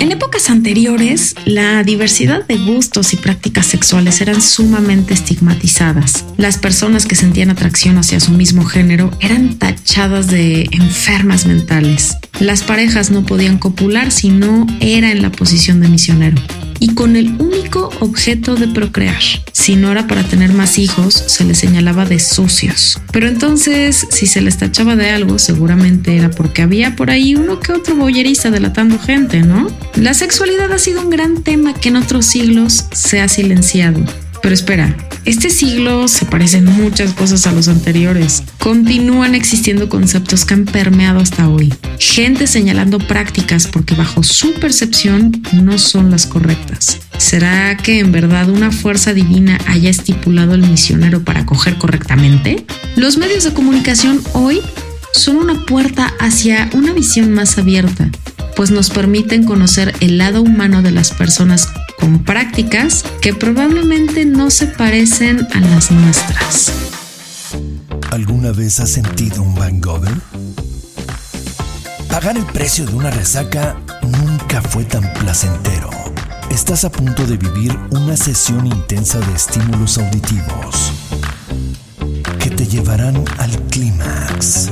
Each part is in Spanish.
En épocas anteriores, la diversidad de gustos y prácticas sexuales eran sumamente estigmatizadas. Las personas que sentían atracción hacia su mismo género eran tachadas de enfermas mentales. Las parejas no podían copular si no era en la posición de misionero y con el único objeto de procrear. Si no era para tener más hijos, se les señalaba de sucios. Pero entonces, si se les tachaba de algo, seguramente era porque había por ahí uno que otro boyerista delatando gente, ¿no? La sexualidad ha sido un gran tema que en otros siglos se ha silenciado. Pero espera, este siglo se parecen muchas cosas a los anteriores. Continúan existiendo conceptos que han permeado hasta hoy. Gente señalando prácticas porque bajo su percepción no son las correctas. ¿Será que en verdad una fuerza divina haya estipulado el misionero para coger correctamente? Los medios de comunicación hoy son una puerta hacia una visión más abierta, pues nos permiten conocer el lado humano de las personas con prácticas que probablemente no se parecen a las nuestras. ¿Alguna vez has sentido un hangover? Pagar el precio de una resaca nunca fue tan placentero. Estás a punto de vivir una sesión intensa de estímulos auditivos que te llevarán al clímax.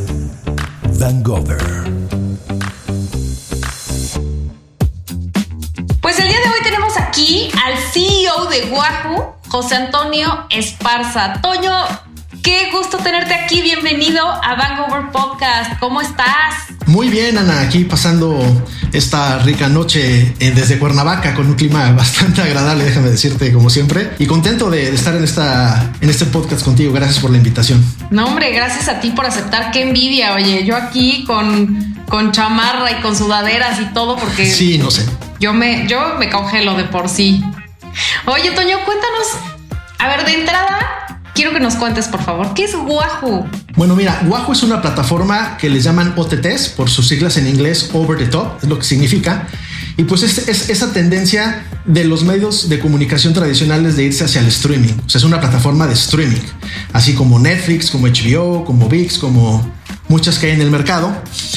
Hangover. Aquí al CEO de Wahoo, José Antonio Esparza. Toño, qué gusto tenerte aquí. Bienvenido a Vancouver Podcast. ¿Cómo estás? Muy bien, Ana, aquí pasando esta rica noche eh, desde Cuernavaca con un clima bastante agradable, déjame decirte, como siempre, y contento de estar en, esta, en este podcast contigo. Gracias por la invitación. No, hombre, gracias a ti por aceptar. Qué envidia, oye, yo aquí con, con chamarra y con sudaderas y todo, porque. Sí, no sé. Yo me, yo me congelo de por sí. Oye, Toño, cuéntanos. A ver, de entrada, quiero que nos cuentes, por favor, ¿qué es Wahoo? Bueno, mira, Wahoo es una plataforma que les llaman OTTs, por sus siglas en inglés, Over the Top, es lo que significa. Y pues es, es, esa tendencia de los medios de comunicación tradicionales de irse hacia el streaming. O sea, es una plataforma de streaming, así como Netflix, como HBO, como VIX, como muchas que hay en el mercado.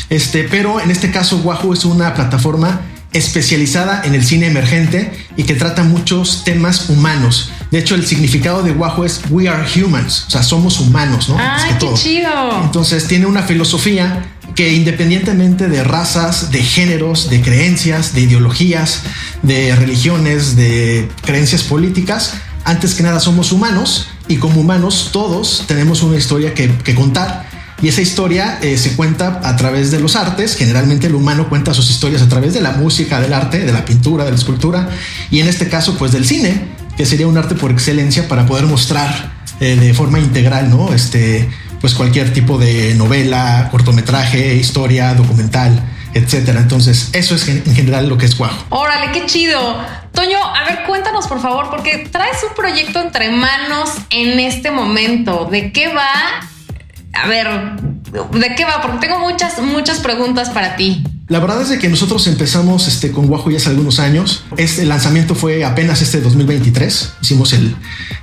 Este, pero en este caso, Wahoo es una plataforma especializada en el cine emergente y que trata muchos temas humanos. De hecho, el significado de Wahoo es We are humans, o sea, somos humanos, ¿no? ¡Ay, qué chido! Entonces, tiene una filosofía que independientemente de razas, de géneros, de creencias, de ideologías, de religiones, de creencias políticas, antes que nada somos humanos y como humanos todos tenemos una historia que, que contar y esa historia eh, se cuenta a través de los artes. Generalmente el humano cuenta sus historias a través de la música, del arte, de la pintura, de la escultura y en este caso pues del cine, que sería un arte por excelencia para poder mostrar eh, de forma integral, ¿no? Este, pues cualquier tipo de novela, cortometraje, historia, documental, etcétera. Entonces, eso es en general lo que es Guajo. Órale, qué chido. Toño, a ver, cuéntanos por favor, porque traes un proyecto entre manos en este momento. ¿De qué va? A ver, ¿de qué va? Porque tengo muchas, muchas preguntas para ti. La verdad es que nosotros empezamos este, con Wahoo ya hace algunos años. Este lanzamiento fue apenas este 2023. Hicimos el,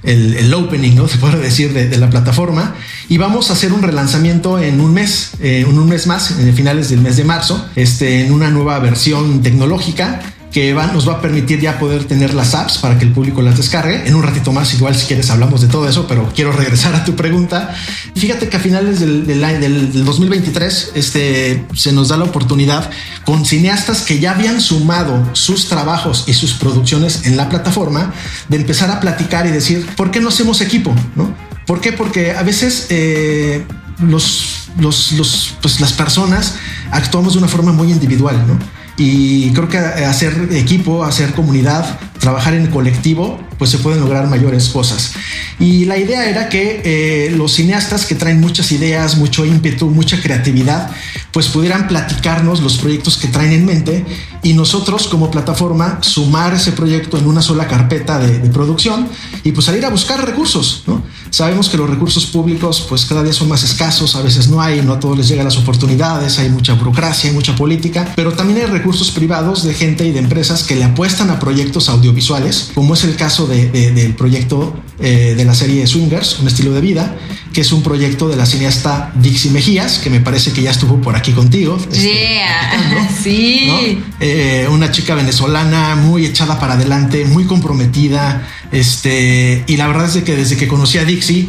el, opening, ¿no? Se puede decir, de, de, la plataforma. Y vamos a hacer un relanzamiento en un mes, eh, en un mes más, en finales del mes de marzo, este, en una nueva versión tecnológica que va, nos va a permitir ya poder tener las apps para que el público las descargue. En un ratito más, igual si quieres hablamos de todo eso, pero quiero regresar a tu pregunta. Fíjate que a finales del, del, del, del 2023 este, se nos da la oportunidad con cineastas que ya habían sumado sus trabajos y sus producciones en la plataforma de empezar a platicar y decir, ¿por qué no hacemos equipo? ¿No? ¿Por qué? Porque a veces eh, los, los, pues las personas actuamos de una forma muy individual, ¿no? Y creo que hacer equipo, hacer comunidad, trabajar en colectivo, pues se pueden lograr mayores cosas. Y la idea era que eh, los cineastas que traen muchas ideas, mucho ímpetu, mucha creatividad, pues pudieran platicarnos los proyectos que traen en mente y nosotros como plataforma sumar ese proyecto en una sola carpeta de, producción y pues salir a buscar recursos, ¿no? Sabemos que los recursos públicos pues cada día son más escasos, a veces no hay, no a todos les llegan las oportunidades, hay mucha burocracia, hay mucha política, pero también hay recursos privados de gente y de empresas que le apuestan a proyectos audiovisuales, como es el caso del proyecto eh, de la serie Swingers, un estilo de vida, que es un proyecto de la cineasta Dixie Mejías, que me parece que ya estuvo por aquí contigo. Este, sí. Eh, una chica venezolana muy echada para adelante, muy comprometida. Este, y la verdad es que desde que conocí a Dixie,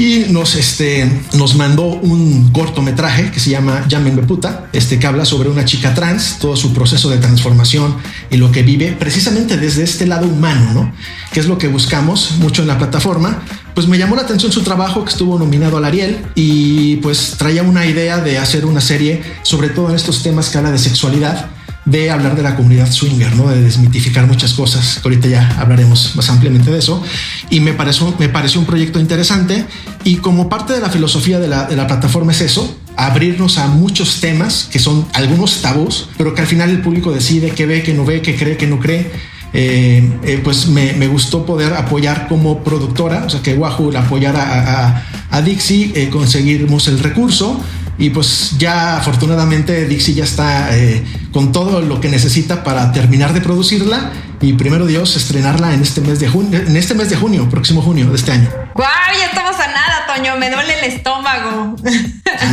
y nos, este, nos mandó un cortometraje que se llama Llámenme puta, este, que habla sobre una chica trans, todo su proceso de transformación y lo que vive precisamente desde este lado humano, ¿no? Que es lo que buscamos mucho en la plataforma. Pues me llamó la atención su trabajo que estuvo nominado al Ariel y pues traía una idea de hacer una serie sobre todo en estos temas que habla de sexualidad de hablar de la comunidad swinger, ¿no? de desmitificar muchas cosas, que ahorita ya hablaremos más ampliamente de eso. Y me pareció, me pareció un proyecto interesante y como parte de la filosofía de la, de la plataforma es eso, abrirnos a muchos temas que son algunos tabús, pero que al final el público decide qué ve, qué no ve, qué cree, qué no cree. Eh, eh, pues me, gustó poder apoyar como productora, o sea, que Wahoo la apoyara a, a, a Dixie, eh, conseguimos el recurso y pues ya afortunadamente Dixie ya está eh, con todo lo que necesita para terminar de producirla y primero Dios estrenarla en este mes de junio, en este mes de junio, próximo junio de este año. ¡Guau! Ya estamos a nada, Toño, me duele el estómago.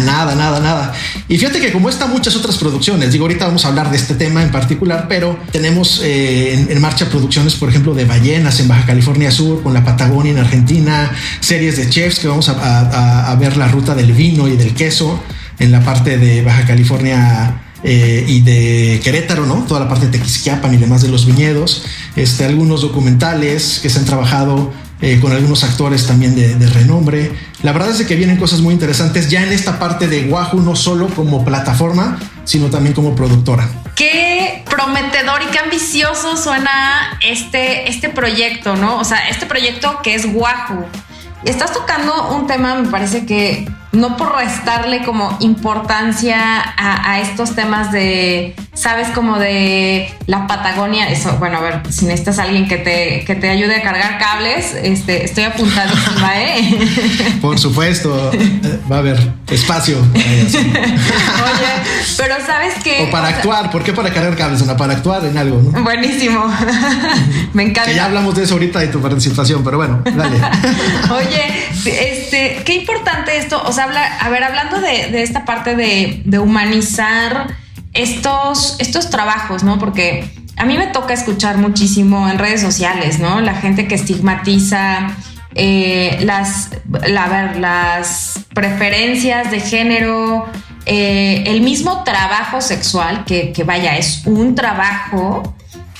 nada, nada, nada. Y fíjate que como está muchas otras producciones, digo, ahorita vamos a hablar de este tema en particular, pero tenemos eh, en, marcha producciones, por ejemplo, de ballenas en Baja California Sur, con la Patagonia en Argentina, series de chefs que vamos a ver la ruta del vino y del queso en la parte de Baja California eh, y de Querétaro, ¿no? Toda la parte de Tequisquiapan y demás de los viñedos. Este, algunos documentales que se han trabajado eh, con algunos actores también de, renombre. La verdad es que vienen cosas muy interesantes ya en esta parte de Wahoo, no solo como plataforma, sino también como productora. Qué prometedor y qué ambicioso suena este, este proyecto, ¿no? O sea, este proyecto que es Wahoo. Estás tocando un tema, me parece que no por restarle como importancia a, a, estos temas de, sabes, como de la Patagonia, eso, bueno, a ver, si necesitas a alguien que te, que te ayude a cargar cables, este, estoy apuntadísima, ¿eh? Por supuesto, va a haber espacio. Oye, pero sabes que... O para o actuar, sea, ¿por qué para cargar cables? No, para actuar en algo, ¿no? Buenísimo, me encanta. Que ya hablamos de eso ahorita de tu participación, pero bueno, dale. Oye, este, qué importante esto, o sea, habla, a ver, hablando de, de esta parte de, de, humanizar estos, estos trabajos, ¿no? Porque a mí me toca escuchar muchísimo en redes sociales, ¿no? La gente que estigmatiza eh, las, las preferencias de género, eh, el mismo trabajo sexual, que vaya, es un trabajo.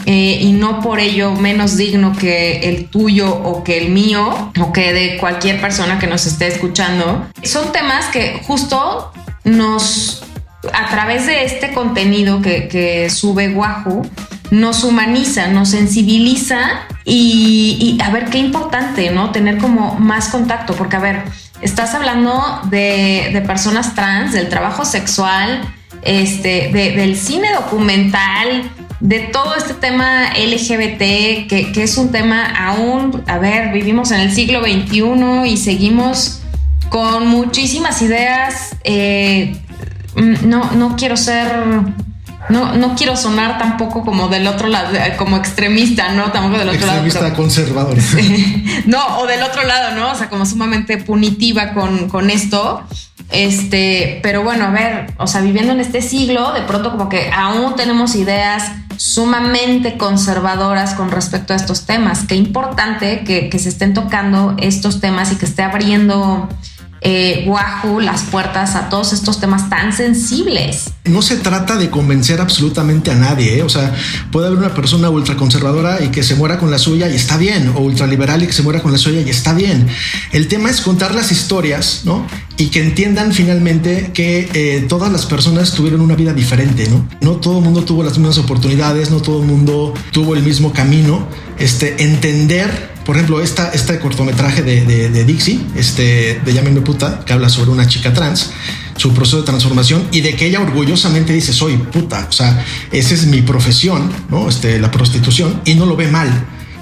Eh, y no por ello menos digno que el tuyo o que el mío o que de cualquier persona que nos esté escuchando. Son temas que justo nos, a través de este contenido que, sube Wahoo, nos humaniza, nos sensibiliza y, a ver qué importante, ¿no? Tener como más contacto, porque a ver, estás hablando de, de personas trans, del trabajo sexual, este, de, del cine documental, de todo este tema LGBT, que, que, es un tema aún, a ver, vivimos en el siglo XXI y seguimos con muchísimas ideas. Eh, no, no quiero ser. No, no quiero sonar tampoco como del otro lado, como extremista, ¿no? Tampoco del otro extremista lado. Extremista conservador. No, o del otro lado, ¿no? O sea, como sumamente punitiva con, con esto. Este, pero bueno, a ver, o sea, viviendo en este siglo, de pronto como que aún tenemos ideas sumamente conservadoras con respecto a estos temas. Qué importante que, se estén tocando estos temas y que esté abriendo eh, Wahoo las puertas a todos estos temas tan sensibles. No se trata de convencer absolutamente a nadie, ¿eh? o sea, puede haber una persona ultraconservadora y que se muera con la suya y está bien, o ultraliberal y que se muera con la suya y está bien. El tema es contar las historias, ¿no? Y que entiendan finalmente que eh, todas las personas tuvieron una vida diferente, ¿no? No todo el mundo tuvo las mismas oportunidades, no todo el mundo tuvo el mismo camino. Este, entender por ejemplo, esta, este cortometraje de, de, de, Dixie, este, de Llámenme puta, que habla sobre una chica trans, su proceso de transformación y de que ella orgullosamente dice, soy puta, o sea, esa es mi profesión, ¿no? Este, la prostitución, y no lo ve mal.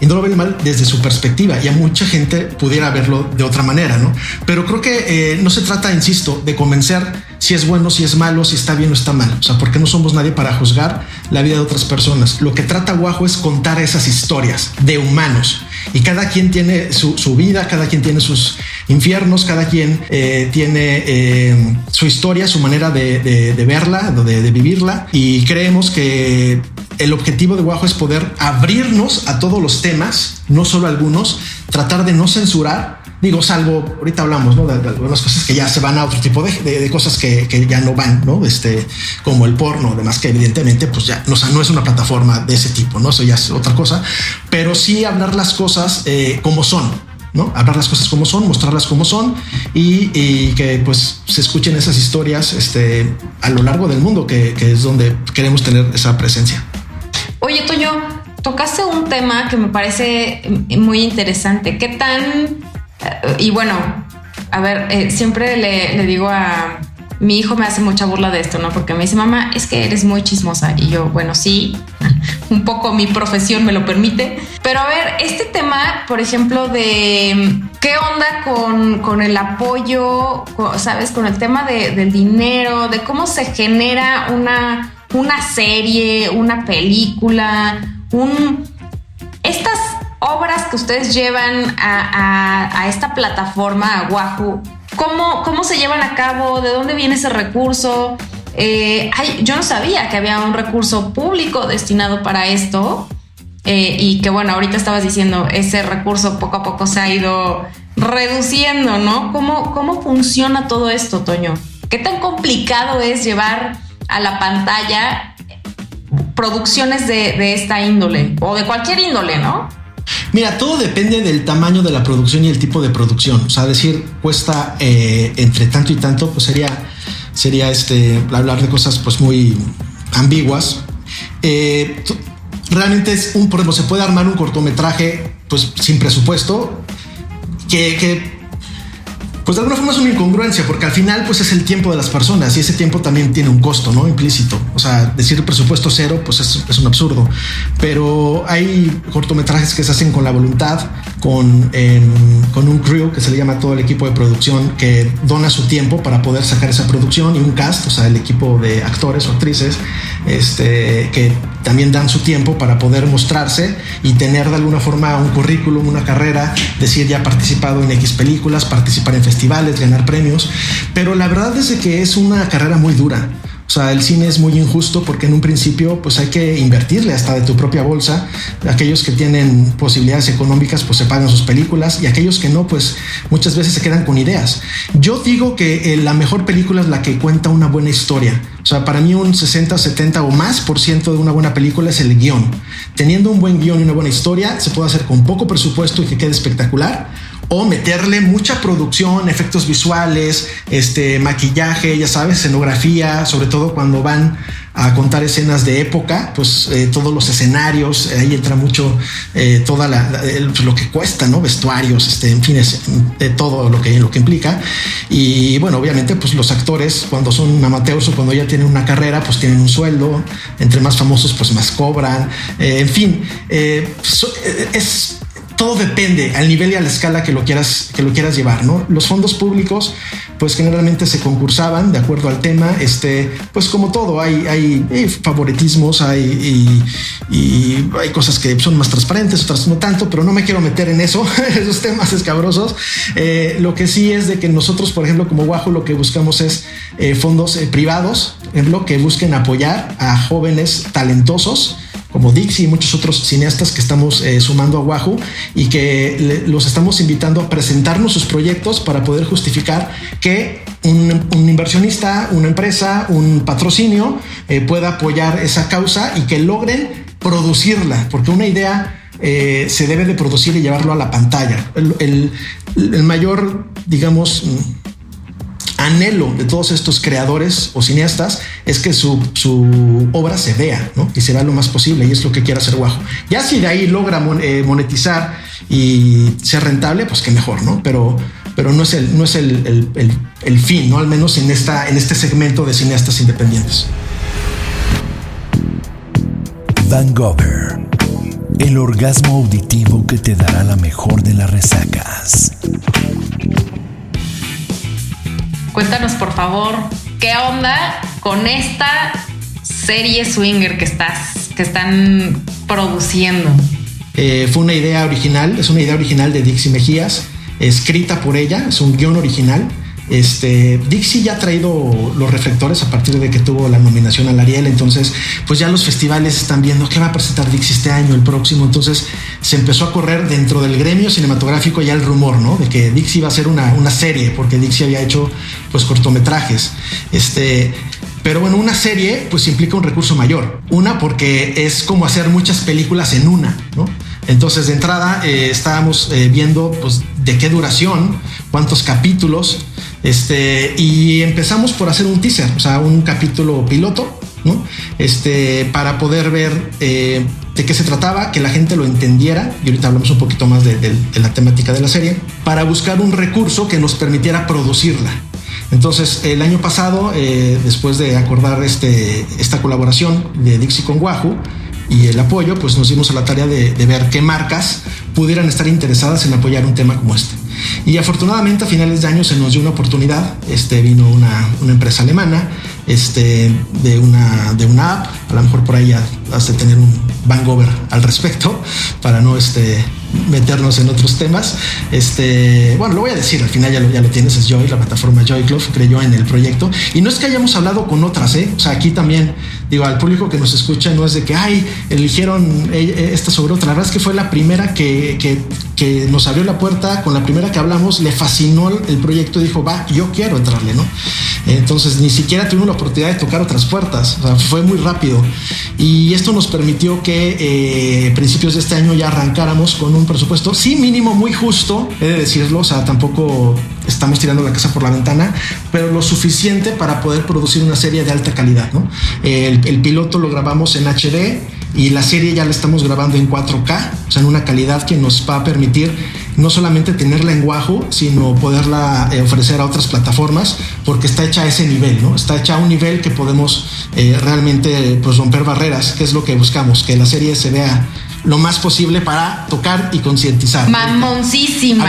Y no lo ve mal desde su perspectiva, y a mucha gente pudiera verlo de otra manera, ¿no? Pero creo que eh, no se trata, insisto, de convencer si es bueno, si es malo, si está bien o está mal. O sea, porque no somos nadie para juzgar la vida de otras personas. Lo que trata Guajo es contar esas historias de humanos. Y cada quien tiene su, vida, cada quien tiene sus infiernos, cada quien eh, tiene eh, su historia, su manera de, verla, de, de vivirla. Y creemos que el objetivo de Guajo es poder abrirnos a todos los temas, no solo algunos, tratar de no censurar, digo, salvo, ahorita hablamos, ¿no? De, algunas cosas que ya se van a otro tipo de, cosas que, ya no van, ¿no? Este, como el porno, además que evidentemente, pues ya no, no es una plataforma de ese tipo, ¿no? Eso ya es otra cosa, pero sí hablar las cosas eh, como son, ¿no? Hablar las cosas como son, mostrarlas como son y, que pues se escuchen esas historias este, a lo largo del mundo, que, que es donde queremos tener esa presencia. Oye, Toño, tocaste un tema que me parece muy interesante. ¿Qué tan... Eh, y bueno, a ver, eh, siempre le, digo a... Mi hijo me hace mucha burla de esto, ¿no? Porque me dice, mamá, es que eres muy chismosa. Y yo, bueno, sí, un poco mi profesión me lo permite. Pero a ver, este tema, por ejemplo, de qué onda con, el apoyo, ¿sabes? Con el tema del dinero, de cómo se genera una una serie, una película, un... Estas obras que ustedes llevan a, esta plataforma, a Wahoo, ¿cómo, ¿cómo se llevan a cabo? ¿De dónde viene ese recurso? Eh, yo no sabía que había un recurso público destinado para esto eh, y que bueno, ahorita estabas diciendo, ese recurso poco a poco se ha ido reduciendo, ¿no? ¿Cómo, cómo funciona todo esto, Toño? ¿Qué tan complicado es llevar a la pantalla producciones de, esta índole o de cualquier índole, ¿no? Mira, todo depende del tamaño de la producción y el tipo de producción. O sea, decir cuesta eh, entre tanto y tanto, pues sería, sería este, hablar de cosas pues muy ambiguas. Eh, realmente es un, ejemplo, se puede armar un cortometraje pues sin presupuesto que, que pues de alguna forma es una incongruencia, porque al final pues es el tiempo de las personas y ese tiempo también tiene un costo, ¿no? Implícito. O sea, decir presupuesto cero pues es, un absurdo. Pero hay cortometrajes que se hacen con la voluntad, con, con un crew que se le llama todo el equipo de producción que dona su tiempo para poder sacar esa producción y un cast, o sea, el equipo de actores o actrices, este, que también dan su tiempo para poder mostrarse y tener de alguna forma un currículum, una carrera, decir ya participado en X películas, participar en festivales, ganar premios, pero la verdad es que es una carrera muy dura. O sea, el cine es muy injusto porque en un principio pues hay que invertirle hasta de tu propia bolsa. Aquellos que tienen posibilidades económicas pues se pagan sus películas y aquellos que no pues muchas veces se quedan con ideas. Yo digo que eh, la mejor película es la que cuenta una buena historia. O sea, para mí un 60, 70 o más por ciento de una buena película es el guion. Teniendo un buen guion y una buena historia se puede hacer con poco presupuesto y que quede espectacular o meterle mucha producción, efectos visuales, este maquillaje, ya sabes, escenografía, sobre todo cuando van a contar escenas de época, pues eh, todos los escenarios, ahí entra mucho eh, toda la, pues, lo que cuesta, ¿no? Vestuarios, este, en fin, eh, todo lo que, lo que implica. Y bueno, obviamente, pues los actores, cuando son amateurs o cuando ya tienen una carrera, pues tienen un sueldo, entre más famosos, pues más cobran, en fin, es todo depende al nivel y a la escala que lo quieras, que lo quieras llevar, ¿no? Los fondos públicos, pues generalmente se concursaban de acuerdo al tema, este, pues como todo, hay, hay, favoritismos, hay, y, hay cosas que son más transparentes, otras no tanto, pero no me quiero meter en eso, esos temas escabrosos. Eh, lo que sí es de que nosotros, por ejemplo, como Guajo, lo que buscamos es eh, fondos eh, privados, en lo que busquen apoyar a jóvenes talentosos como Dixie y muchos otros cineastas que estamos eh, sumando a Wahoo y que los estamos invitando a presentarnos sus proyectos para poder justificar que un, inversionista, una empresa, un patrocinio eh, pueda apoyar esa causa y que logren producirla, porque una idea eh, se debe de producir y llevarlo a la pantalla. el mayor, digamos, anhelo de todos estos creadores o cineastas es que su, obra se vea y se vea lo más posible y es lo que quiere hacer Guajo. Ya si de ahí logra eh, monetizar y ser rentable, pues qué mejor, ¿no? Pero, pero no es, el, no es el, el, fin, ¿no? Al menos en, esta, en este segmento de cineastas independientes. Van Gogh, el orgasmo auditivo que te dará la mejor de las resacas. Cuéntanos, por favor, ¿qué onda con esta serie swinger que estás, que están produciendo? Eh, fue una idea original, es una idea original de Dixie Mejías, escrita por ella, es un guion original. Este, Dixie ya ha traído los reflectores a partir de que tuvo la nominación al Ariel, entonces pues ya los festivales están viendo qué va a presentar Dixie este año, el próximo, entonces se empezó a correr dentro del gremio cinematográfico ya el rumor, ¿no? De que Dixie iba a ser una, una serie, porque Dixie había hecho pues cortometrajes. Este, pero bueno, una serie pues implica un recurso mayor. Una porque es como hacer muchas películas en una, ¿no? Entonces de entrada eh, estábamos eh, viendo pues de qué duración, cuántos capítulos, este, y empezamos por hacer un teaser, o sea, un capítulo piloto, ¿no? Este, para poder ver eh, de qué se trataba, que la gente lo entendiera, y ahorita hablamos un poquito más de, la temática de la serie, para buscar un recurso que nos permitiera producirla. Entonces, el año pasado, eh, después de acordar este, esta colaboración de Dixie con Wahoo y el apoyo, pues nos dimos a la tarea de, de ver qué marcas pudieran estar interesadas en apoyar un tema como este. Y afortunadamente a finales de año se nos dio una oportunidad. Este vino una, una empresa alemana este, de, una, de una app. A lo mejor por ahí ya has de tener un Vangover al respecto para no este, meternos en otros temas. Este, bueno, lo voy a decir, al final ya lo, ya lo tienes, es Joy, la plataforma Joy Club, creyó en el proyecto. Y no es que hayamos hablado con otras, ¿eh? O sea, aquí también, digo, al público que nos escucha, no es de que, ay, eligieron esta sobre otra. La verdad es que fue la primera que, que, que nos abrió la puerta, con la primera que hablamos, le fascinó el proyecto y dijo, va, yo quiero entrarle, ¿no? Entonces, ni siquiera tuvimos la oportunidad de tocar otras puertas, o sea, fue muy rápido. Y esto nos permitió que eh, principios de este año ya arrancáramos con un presupuesto, sí mínimo, muy justo, he de decirlo, o sea, tampoco estamos tirando la casa por la ventana, pero lo suficiente para poder producir una serie de alta calidad, ¿no? El, el piloto lo grabamos en HD y la serie ya la estamos grabando en 4K, o sea, en una calidad que nos va a permitir no solamente tenerla en Wahoo, sino poderla eh, ofrecer a otras plataformas, porque está hecha a ese nivel, ¿no? Está hecha a un nivel que podemos eh, realmente pues, romper barreras, que es lo que buscamos, que la serie se vea lo más posible para tocar y concientizar. Mamoncísima.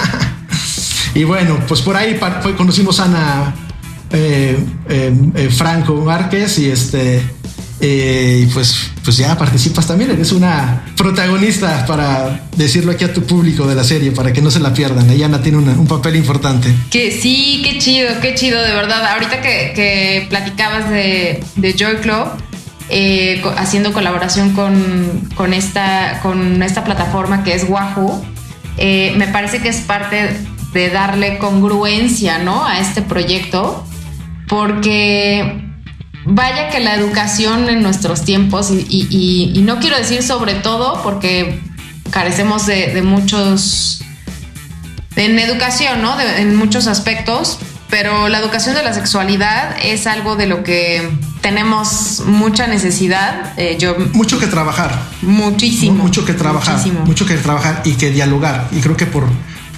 y bueno, pues por ahí conocimos a Ana eh, Franco Márquez y este eh, pues, pues ya participas también, eres una protagonista para decirlo aquí a tu público de la serie, para que no se la pierdan. Ella tiene un papel importante. Que sí, qué chido, qué chido, de verdad. Ahorita que, platicabas de, Joy Club, eh, haciendo colaboración con, esta, con esta plataforma que es Wahoo, eh, me parece que es parte de darle congruencia ¿no? a este proyecto, porque vaya que la educación en nuestros tiempos, y, no quiero decir sobre todo porque carecemos de, muchos, en educación, ¿no? en muchos aspectos, pero la educación de la sexualidad es algo de lo que tenemos mucha necesidad. Eh, yo, mucho que trabajar. Muchísimo. Mucho que trabajar. Mucho que trabajar y que dialogar. Y creo que por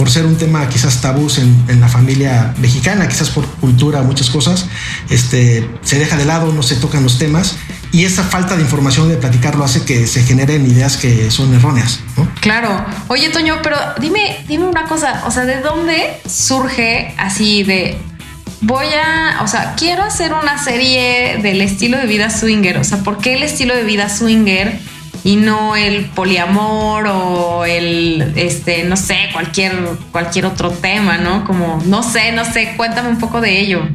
por ser un tema quizás tabús en, la familia mexicana, quizás por cultura, muchas cosas, este, se deja de lado, no se tocan los temas y esa falta de información de platicarlo hace que se generen ideas que son erróneas. Claro. Oye, Toño, pero dime, dime una cosa, o sea, ¿de dónde surge así de voy a, o sea, quiero hacer una serie del estilo de vida swinger? O sea, ¿por qué el estilo de vida swinger? Y no el poliamor o el, este, no sé, cualquier, cualquier otro tema, ¿no? Como, no sé, no sé, cuéntame un poco de ello.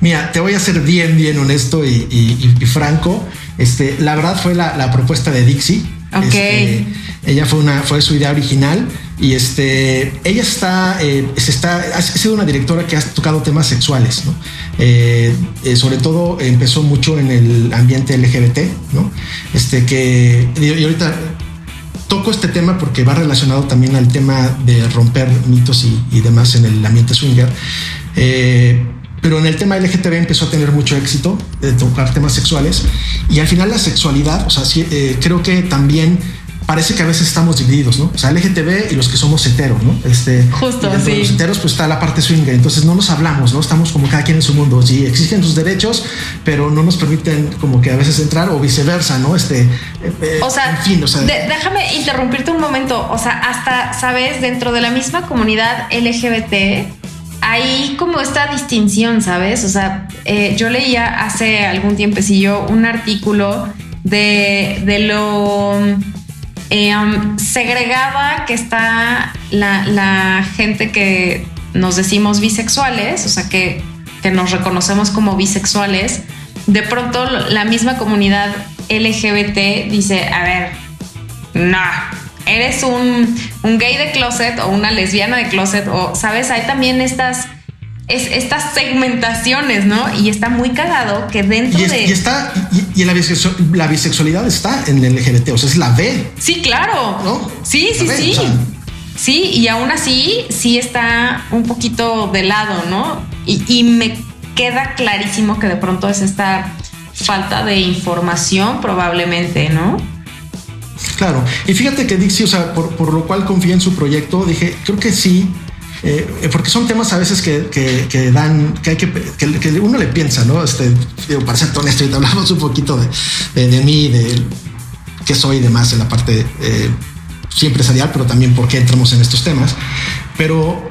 Mira, te voy a ser bien, bien honesto y, franco. Este, la verdad fue la, propuesta de Dixie. Ok. Este, ella fue una, fue su idea original y este, ella está, eh, se está, ha sido una directora que ha tocado temas sexuales, ¿no? Eh, eh, sobre todo empezó mucho en el ambiente LGBT, ¿no? Este que, y ahorita toco este tema porque va relacionado también al tema de romper mitos y, demás en el ambiente swinger. pero en el tema LGTB empezó a tener mucho éxito de tocar temas sexuales y al final la sexualidad, o sea, creo que también parece que a veces estamos divididos, ¿no? O sea, LGTB y los que somos heteros, ¿no? Este, Justo, sí. los heteros, pues está la parte swinger, entonces no nos hablamos, ¿no? Estamos como cada quien en su mundo. Sí, exigen sus derechos, pero no nos permiten como que a veces entrar o viceversa, ¿no? Este, eh, o sea, en fin, o sea. déjame interrumpirte un momento. O sea, hasta, ¿sabes? Dentro de la misma comunidad LGBT, hay como esta distinción, ¿sabes? O sea, eh, yo leía hace algún tiempecillo un artículo de, de lo eh, um, segregada que está la, la, gente que nos decimos bisexuales, o sea, que, que nos reconocemos como bisexuales. De pronto la misma comunidad LGBT dice, a ver, no, eres un, un, gay de closet o una lesbiana de closet o, ¿sabes? Hay también estas... Es, estas segmentaciones, ¿no? Y está muy cagado que dentro y de. Y está. Y, y la, bisexual, la, bisexualidad está en el LGBT, o sea, es la B. Sí, claro. ¿No? Sí, sí, B, sí. O sea, sí, y aún así, sí está un poquito de lado, ¿no? Y, y me queda clarísimo que de pronto es esta falta de información, probablemente, ¿no? Claro, y fíjate que Dixie, o sea, por, por lo cual confié en su proyecto, dije, creo que sí, eh, porque son temas a veces que, que, que dan, que hay que, que, uno le piensa, ¿no? Este, digo, para ser honesto, ahorita hablamos un poquito de, de, de mí, de qué soy y demás en la parte eh, sí empresarial, pero también por qué entramos en estos temas. Pero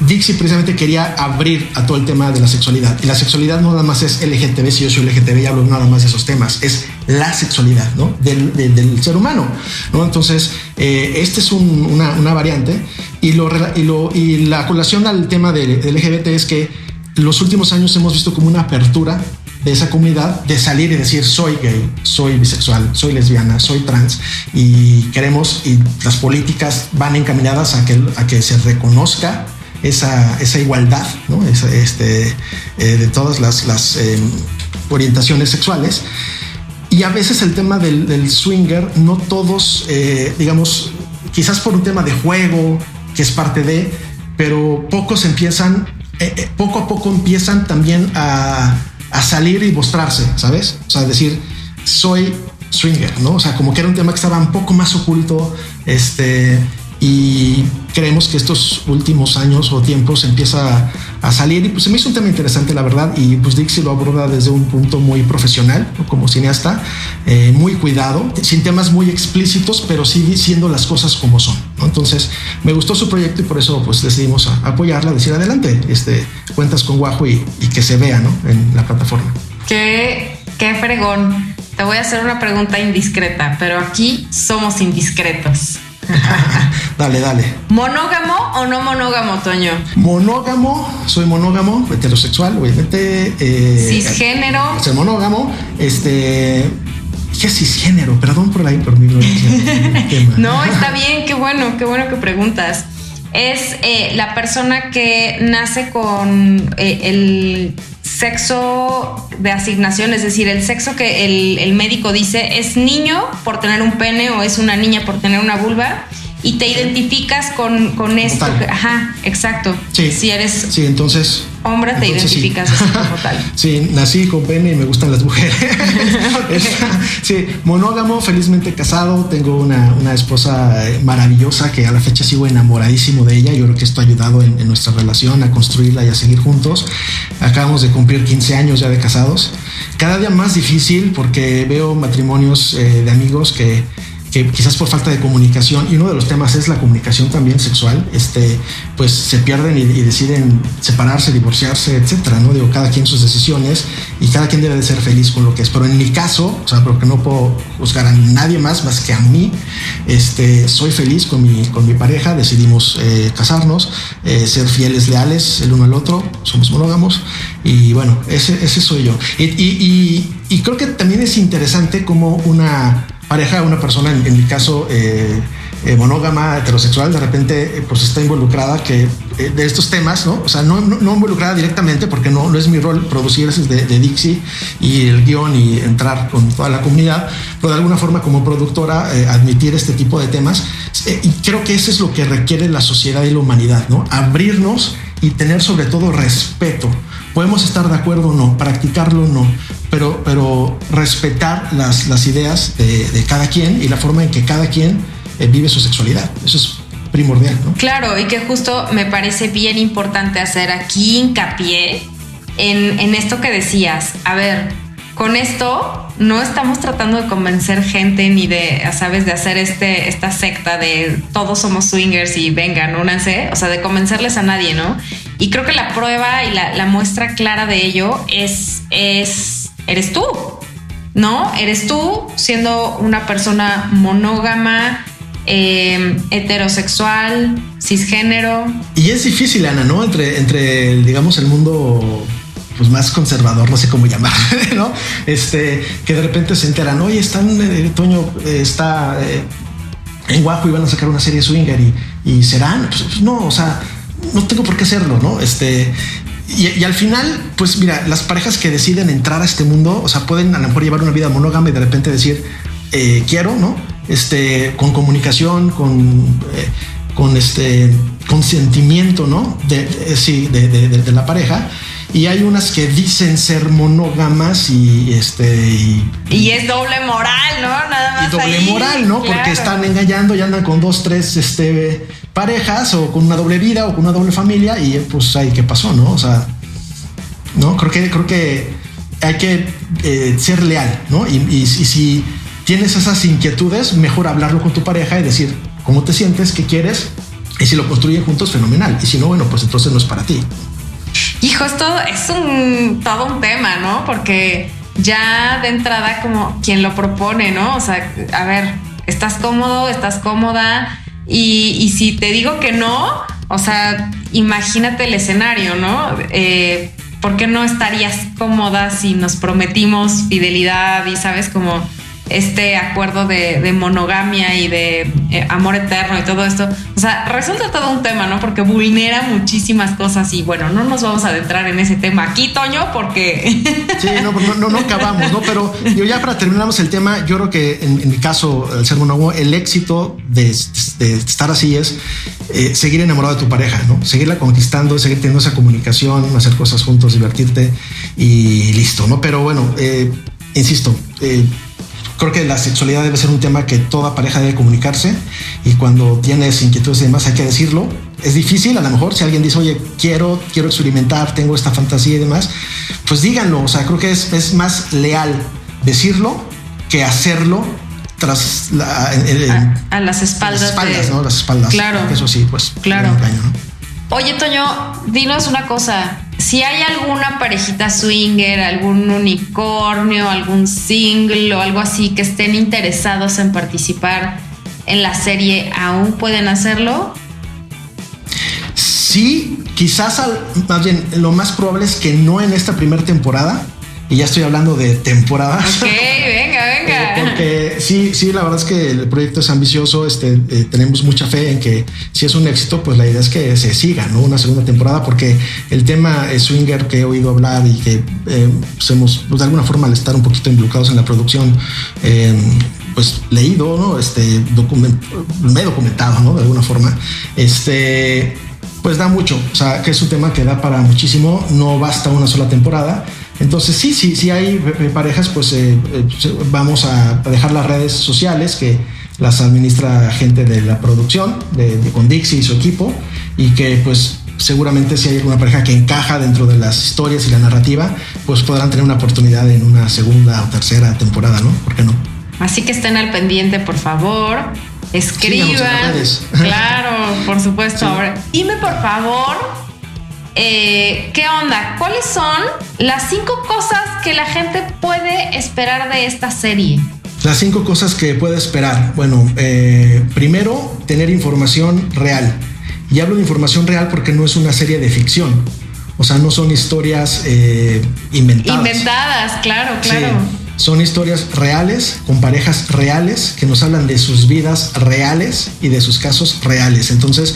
Dixie precisamente quería abrir a todo el tema de la sexualidad. Y la sexualidad no nada más es LGTB, si yo soy LGTB y hablo nada más de esos temas, es la sexualidad ¿no? del, del, del ser humano. ¿no? Entonces, eh, este es un, una, una, variante. Y, lo, y, lo, y la colación al tema del, del LGBT es que los últimos años hemos visto como una apertura de esa comunidad de salir y decir soy gay, soy bisexual, soy lesbiana, soy trans y queremos y las políticas van encaminadas a que, a que se reconozca esa, esa igualdad ¿no? esa, este, eh, de todas las, las eh, orientaciones sexuales. Y a veces el tema del, del swinger, no todos, eh, digamos, quizás por un tema de juego, que es parte de, pero pocos empiezan, eh, poco a poco empiezan también a, a salir y mostrarse, ¿sabes? O sea, decir, soy swinger, ¿no? O sea, como que era un tema que estaba un poco más oculto, este, y creemos que estos últimos años o tiempos empieza a salir y pues se me hizo un tema interesante la verdad y pues Dixie lo aborda desde un punto muy profesional como cineasta eh, muy cuidado sin temas muy explícitos pero sí siendo las cosas como son ¿no? entonces me gustó su proyecto y por eso pues decidimos apoyarla decir adelante este cuentas con Guajo y, y que se vea ¿no? en la plataforma qué, qué fregón te voy a hacer una pregunta indiscreta pero aquí somos indiscretos dale, dale. ¿Monógamo o no monógamo, Toño? Monógamo, soy monógamo, heterosexual, obviamente. Eh, Cisgénero. Ser monógamo, este. ¿Qué cisgénero? Perdón por la imperminencia. no, está bien, qué bueno, qué bueno que preguntas. Es eh, la persona que nace con eh, el sexo de asignación, es decir, el sexo que el, el, médico dice es niño por tener un pene o es una niña por tener una vulva y te identificas con, con esto. Que, ajá, exacto. Sí. Si eres sí, entonces, hombre, te entonces identificas sí. así como tal. Sí, nací con pene y me gustan las mujeres. okay. sí, monógamo, felizmente casado. Tengo una, una, esposa maravillosa que a la fecha sigo enamoradísimo de ella. Yo creo que esto ha ayudado en, en nuestra relación a construirla y a seguir juntos. Acabamos de cumplir 15 años ya de casados. Cada día más difícil porque veo matrimonios eh, de amigos que quizás por falta de comunicación, y uno de los temas es la comunicación también sexual, este, pues se pierden y, deciden separarse, divorciarse, etcétera, ¿no? Digo, cada quien sus decisiones y cada quien debe de ser feliz con lo que es. Pero en mi caso, o sea, porque no puedo juzgar a nadie más más que a mí, este, soy feliz con mi, con mi pareja, decidimos eh, casarnos, eh, ser fieles, leales el uno al otro, somos monógamos, y bueno, ese, ese soy yo. Y, y, y creo que también es interesante como una pareja, una persona, en, en mi caso, eh, eh, monógama, heterosexual, de repente eh, pues está involucrada que eh, de estos temas, ¿no? O sea, no, no, no, involucrada directamente porque no, no es mi rol producir ese de, de, Dixie y el guion y entrar con toda la comunidad, pero de alguna forma como productora eh, admitir este tipo de temas. y creo que eso es lo que requiere la sociedad y la humanidad, ¿no? Abrirnos y tener sobre todo respeto. Podemos estar de acuerdo o no, practicarlo o no, pero, pero respetar las, las ideas de, de, cada quien y la forma en que cada quien eh, vive su sexualidad. Eso es primordial, ¿no? Claro, y que justo me parece bien importante hacer aquí hincapié en, en esto que decías. A ver, con esto no estamos tratando de convencer gente ni de, sabes, de hacer este, esta secta de todos somos swingers y vengan, únanse, o sea, de convencerles a nadie, ¿no? Y creo que la prueba y la, muestra clara de ello es, es, eres tú, ¿no? Eres tú siendo una persona monógama, eh, heterosexual, cisgénero. Y es difícil, Ana, ¿no? Entre, entre, digamos, el mundo pues más conservador, no sé cómo llamar, ¿no? Este, que de repente se enteran, oye, están, eh, Toño eh, está eh, en Guapo y van a sacar una serie swinger y, y serán, pues, pues, no, o sea, no tengo por qué hacerlo, ¿no? Este, y, al final, pues mira, las parejas que deciden entrar a este mundo, o sea, pueden a lo mejor llevar una vida monógama y de repente decir, quiero, ¿no? Este, con comunicación, con, con este consentimiento, ¿no? De, sí, de, de la pareja y hay unas que dicen ser monógamas y este y, es doble moral, ¿no? Nada más. Y doble moral, ¿no? Porque están engañando y andan con dos, tres este, parejas o con una doble vida o con una doble familia y pues ahí qué pasó, ¿no? O sea, no creo que creo que hay que eh, ser leal, ¿no? Y, y, si tienes esas inquietudes, mejor hablarlo con tu pareja y decir cómo te sientes, qué quieres. Y si lo construyen juntos, fenomenal. Y si no, bueno, pues entonces no es para ti. Hijo, esto es un todo un tema, ¿no? Porque ya de entrada como quien lo propone, ¿no? O sea, a ver, estás cómodo, estás cómoda y, si te digo que no, o sea, imagínate el escenario, ¿no? Eh, ¿Por qué no estarías cómoda si nos prometimos fidelidad y sabes como este acuerdo de, monogamia y de eh, amor eterno y todo esto. O sea, resulta todo un tema, ¿no? Porque vulnera muchísimas cosas y bueno, no nos vamos a adentrar en ese tema aquí, Toño, porque... Sí, no, no, no, acabamos, ¿no? Pero yo ya para terminarnos el tema, yo creo que en, mi caso, el ser monógamo, el éxito de, estar así es eh, seguir enamorado de tu pareja, ¿no? Seguirla conquistando, seguir teniendo esa comunicación, hacer cosas juntos, divertirte y listo, ¿no? Pero bueno, eh, insisto, Creo que la sexualidad debe ser un tema que toda pareja debe comunicarse y cuando tienes inquietudes y demás hay que decirlo. Es difícil, a lo mejor si alguien dice, oye, quiero, quiero experimentar, tengo esta fantasía y demás, pues díganlo. O sea, creo que es, es más leal decirlo que hacerlo tras la, a, las espaldas. Las espaldas, ¿no? Las espaldas. Claro. Eso sí, pues. Claro. Oye, Toño, dinos una cosa. Si hay alguna parejita swinger, algún unicornio, algún single o algo así que estén interesados en participar en la serie, ¿aún pueden hacerlo? Sí, quizás más bien lo más probable es que no en esta primera temporada, y ya estoy hablando de temporada. Ok, venga, venga. Eh, sí, sí, la verdad es que el proyecto es ambicioso. Este, eh, tenemos mucha fe en que si es un éxito, pues la idea es que se siga, ¿no? Una segunda temporada, porque el tema swinger que he oído hablar y que eh, pues hemos, pues, de alguna forma, al estar un poquito involucrados en la producción, pues leído, ¿no? Este, me he documentado, ¿no? De alguna forma. Este, pues da mucho. O sea, que es un tema que da para muchísimo. No basta una sola temporada entonces, sí, sí, sí hay parejas, pues eh, eh, vamos a dejar las redes sociales que las administra gente de la producción, de, con Dixie y su equipo, y que pues seguramente si hay alguna pareja que encaja dentro de las historias y la narrativa, pues podrán tener una oportunidad en una segunda o tercera temporada, ¿no? ¿Por qué no? Así que estén al pendiente, por favor. Escriban. claro, por supuesto. dime por favor eh, ¿qué onda? ¿Cuáles son las cinco cosas que la gente puede esperar de esta serie? Las cinco cosas que puede esperar. Bueno, eh, primero, tener información real. Y hablo de información real porque no es una serie de ficción. O sea, no son historias eh, inventadas. Inventadas, claro, claro. Son historias reales, con parejas reales, que nos hablan de sus vidas reales y de sus casos reales. Entonces,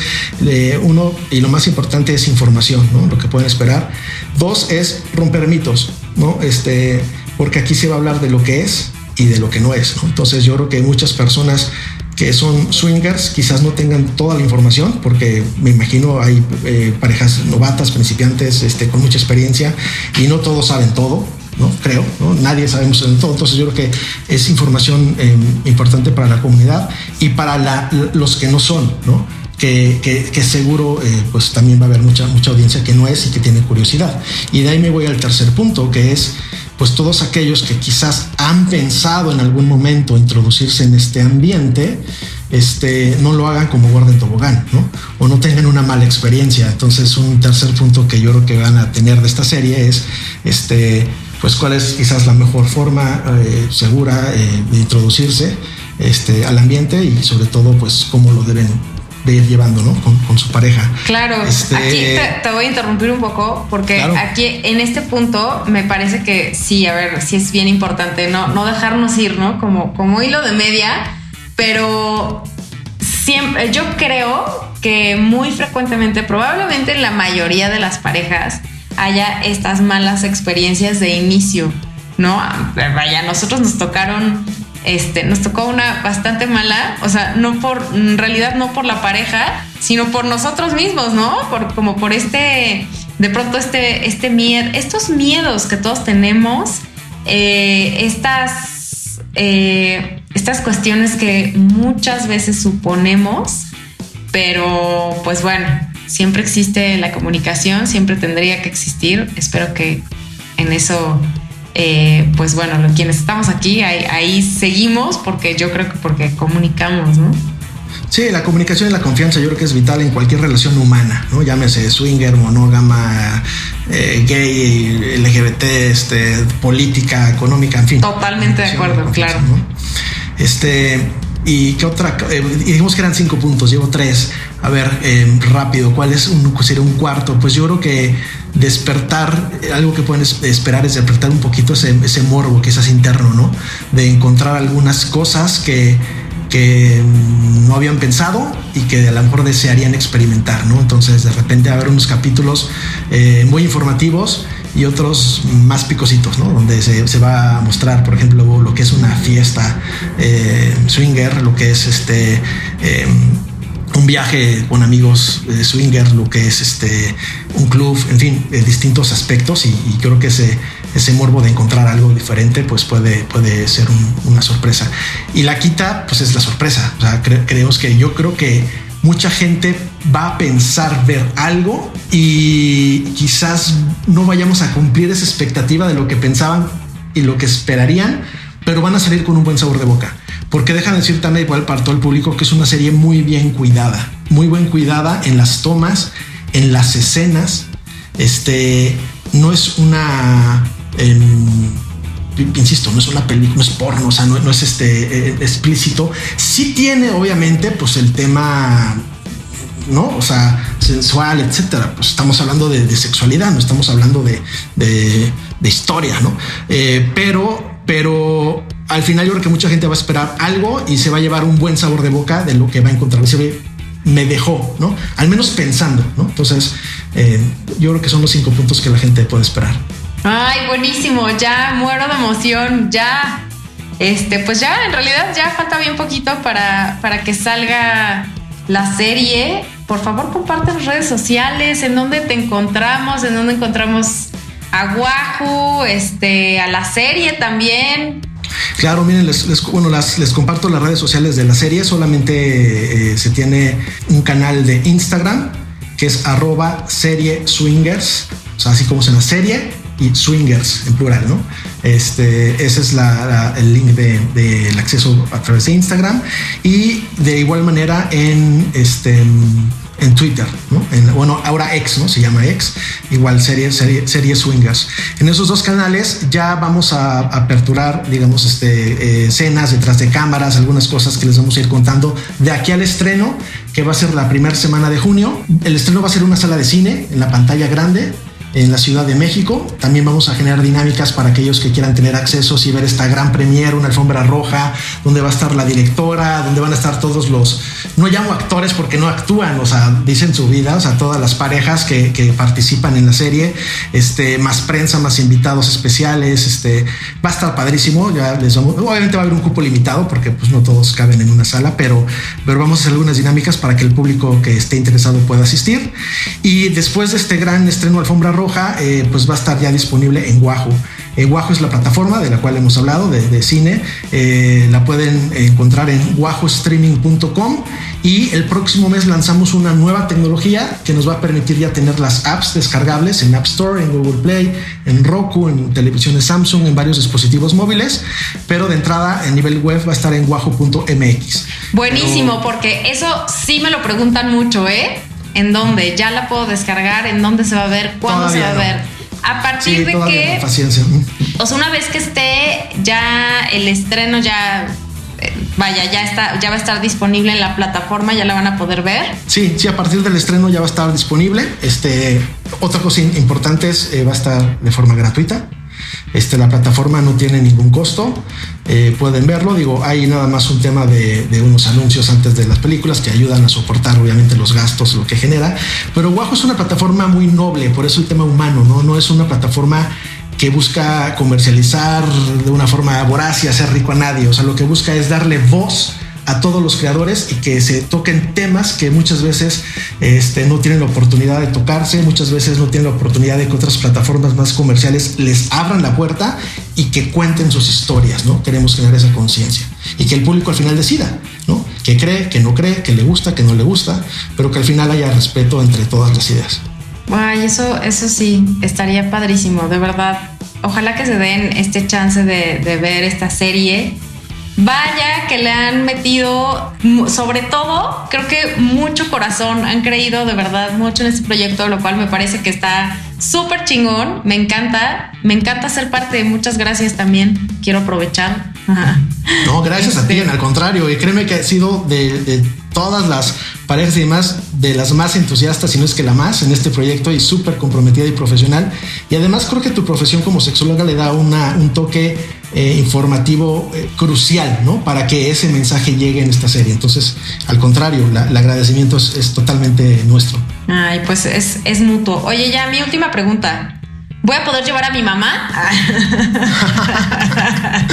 uno, y lo más importante es información. Lo que pueden esperar. Dos es romper mitos, ¿no? Este, porque aquí se va a hablar de lo que es y de lo que no es, Entonces, yo creo que muchas personas que son swingers quizás no tengan toda la información porque me imagino hay eh, parejas novatas, principiantes, este, con mucha experiencia y no todos saben todo. ¿No? Creo, ¿no? Nadie sabemos de todo, entonces yo creo que es información eh, importante para la comunidad y para los que no son, ¿no? Que, que, seguro eh, pues también va a haber mucha, mucha audiencia que no es y que tiene curiosidad. Y de ahí me voy al tercer punto, que es pues todos aquellos que quizás han pensado en algún momento introducirse en este ambiente, este, no lo hagan como guarden tobogán, ¿no? O no tengan una mala experiencia. Entonces, un tercer punto que yo creo que van a tener de esta serie es, este, pues cuál es quizás la mejor forma eh, segura eh, de introducirse este, al ambiente y sobre todo, pues cómo lo deben de ir llevando, ¿no? Con, su pareja. Claro, este, aquí te, voy a interrumpir un poco porque aquí en este punto me parece que sí, a ver, sí es bien importante no, no dejarnos ir, ¿no? Como, como hilo de media, pero siempre, yo creo que muy frecuentemente, probablemente en la mayoría de las parejas, haya estas malas experiencias de inicio, ¿no? Vaya, nosotros nos tocaron este, nos tocó una bastante mala, o sea, no por, en realidad no por la pareja, sino por nosotros mismos, ¿no? Por, como por este, de pronto este, este miedo, estos miedos que todos tenemos, eh, estas, eh, estas cuestiones que muchas veces suponemos, pero pues bueno, siempre existe la comunicación, siempre tendría que existir, espero que en eso eh, pues bueno, quienes estamos aquí, ahí, seguimos porque yo creo que porque comunicamos, ¿no? Sí, la comunicación y la confianza yo creo que es vital en cualquier relación humana, ¿no? Llámese swinger, monógama, eh, gay, LGBT, este, política, económica, en fin. Totalmente de acuerdo, claro. Este, y qué otra, eh, dijimos que eran cinco puntos, llevo tres. A ver, rápido, ¿cuál es un, sería un cuarto? Pues yo creo que despertar, algo que pueden esperar es despertar un poquito ese, ese morbo que es interno, ¿no? De encontrar algunas cosas que, que no habían pensado y que a lo mejor desearían experimentar, ¿no? Entonces de repente haber unos capítulos eh, muy informativos y otros más picositos, ¿no? Donde se, se, va a mostrar, por ejemplo, lo que es una fiesta eh, swinger, lo que es este... Eh, un viaje con amigos de swinger, lo que es este un club, en fin, distintos aspectos y, creo que ese, ese morbo de encontrar algo diferente pues puede, puede ser una sorpresa. Y la quita pues es la sorpresa, creemos que yo creo que mucha gente va a pensar ver algo y quizás no vayamos a cumplir esa expectativa de lo que pensaban y lo que esperarían, pero van a salir con un buen sabor de boca porque dejan de decir también igual para todo el público que es una serie muy bien cuidada, muy bien cuidada en las tomas, en las escenas. Este no es una, insisto, no es una película, no es porno, o sea, no, es este eh, explícito. Sí tiene, obviamente, pues el tema ¿no? O sea, sensual, etcétera. Pues estamos hablando de, sexualidad, no estamos hablando de, de, historia, ¿no? Eh, pero, pero al final yo creo que mucha gente va a esperar algo y se va a llevar un buen sabor de boca de lo que va a encontrar. Se me dejó, ¿no? Al menos pensando, ¿no? Entonces, eh, yo creo que son los cinco puntos que la gente puede esperar. Ay, buenísimo, ya muero de emoción, ya, este, pues ya, en realidad ya falta bien poquito para, para que salga la serie. Por favor, comparte las redes sociales, en dónde te encontramos, en dónde encontramos a Wahoo, este, a la serie también. Claro, miren, les, bueno, les comparto las redes sociales de la serie. Solamente eh, se tiene un canal de Instagram que es arroba serie swingers, o sea, así como se la serie y swingers en plural, ¿no? Este, ese es el link del de, acceso a través de Instagram y de igual manera en este en Twitter, ¿no? bueno, ahora X, ¿no? Se llama X, igual serie, serie, Swingers. En esos dos canales ya vamos a aperturar, digamos, este, eh, escenas detrás de cámaras, algunas cosas que les vamos a ir contando de aquí al estreno, que va a ser la primera semana de junio. El estreno va a ser una sala de cine en la pantalla grande en la Ciudad de México. También vamos a generar dinámicas para aquellos que quieran tener acceso y ver esta gran premiere, una alfombra roja, donde va a estar la directora, donde van a estar todos los, no llamo actores porque no actúan, o sea, dicen su vida, o sea, todas las parejas que, participan en la serie, este, más prensa, más invitados especiales, este, va a estar padrísimo, ya les vamos, obviamente va a haber un cupo limitado porque pues no todos caben en una sala, pero, pero vamos a hacer algunas dinámicas para que el público que esté interesado pueda asistir. Y después de este gran estreno alfombra roja, eh, pues va a estar ya disponible en Wahoo Eh, Guajo es la plataforma de la cual hemos hablado, de, cine. Eh, la pueden encontrar en guajostreaming.com y el próximo mes lanzamos una nueva tecnología que nos va a permitir ya tener las apps descargables en App Store, en Google Play, en Roku, en televisiones Samsung, en varios dispositivos móviles, pero de entrada en nivel web va a estar en guajo.mx. Buenísimo, porque eso sí me lo preguntan mucho, ¿eh? ¿En dónde? ¿Ya la puedo descargar? ¿En dónde se va a ver? ¿Cuándo se va a ver? A partir de que... paciencia. O sea, una vez que esté ya el estreno ya eh, vaya, ya está, ya va a estar disponible en la plataforma, ya la van a poder ver. Sí, sí, a partir del estreno ya va a estar disponible. Este, otra cosa importante es eh, va a estar de forma gratuita. Este, la plataforma no tiene ningún costo, eh, pueden verlo. Digo, hay nada más un tema de, unos anuncios antes de las películas que ayudan a soportar, obviamente, los gastos, lo que genera. Pero Guajo es una plataforma muy noble, por eso el tema humano, no, no es una plataforma que busca comercializar de una forma voraz y hacer rico a nadie. O sea, lo que busca es darle voz a todos los creadores y que se toquen temas que muchas veces este, no tienen la oportunidad de tocarse, muchas veces no tienen la oportunidad de que otras plataformas más comerciales les abran la puerta y que cuenten sus historias, ¿no? Queremos generar esa conciencia y que el público al final decida, ¿no? Que cree, que no cree, que le gusta, que no le gusta, pero que al final haya respeto entre todas las ideas. Ay, eso, eso sí, estaría padrísimo, de verdad. Ojalá que se den este chance de, de ver esta serie Vaya que le han metido, sobre todo, creo que mucho corazón, han creído de verdad mucho en este proyecto, lo cual me parece que está súper chingón, me encanta, me encanta ser parte, muchas gracias también, quiero aprovechar. No, gracias a ti, este al contrario, y créeme que ha sido de todas las parejas y demás de las más entusiastas, si no es que la más, en este proyecto y súper comprometida y profesional. Y además creo que tu profesión como sexóloga le da una, un toque eh, informativo eh, crucial, ¿no? Para que ese mensaje llegue en esta serie. Entonces, al contrario, el agradecimiento es, es, totalmente nuestro. Ay, pues es, es mutuo. Oye, ya mi última pregunta. ¿Voy a poder llevar a mi mamá?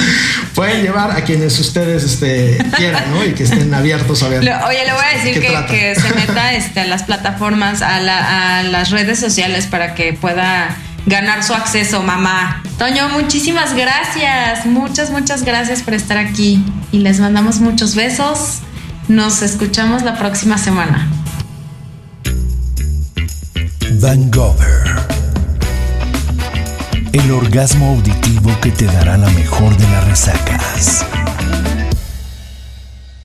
Pueden llevar a quienes ustedes este, quieran, ¿no? Y que estén abiertos a ver. Oye, le voy a decir que, se meta este, a las plataformas, a, las redes sociales para que pueda ganar su acceso, mamá. Toño, muchísimas gracias. Muchas, muchas gracias por estar aquí. Y les mandamos muchos besos. Nos escuchamos la próxima semana. Van el orgasmo auditivo que te dará la mejor de las resacas.